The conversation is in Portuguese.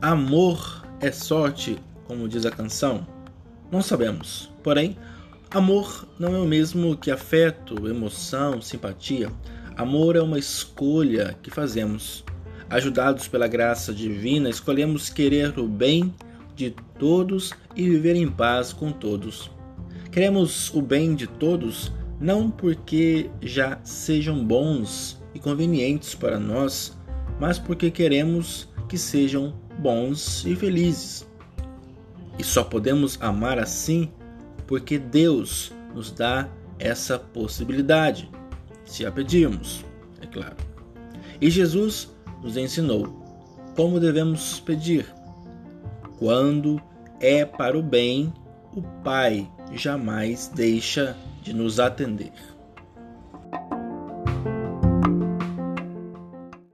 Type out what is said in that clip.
Amor é sorte, como diz a canção? Não sabemos. Porém, amor não é o mesmo que afeto, emoção, simpatia. Amor é uma escolha que fazemos. Ajudados pela graça divina, escolhemos querer o bem de todos e viver em paz com todos. Queremos o bem de todos não porque já sejam bons e convenientes para nós, mas porque queremos que sejam bons e felizes. E só podemos amar assim porque Deus nos dá essa possibilidade, se a pedirmos, é claro. E Jesus nos ensinou como devemos pedir. Quando é para o bem, o Pai jamais deixa de nos atender.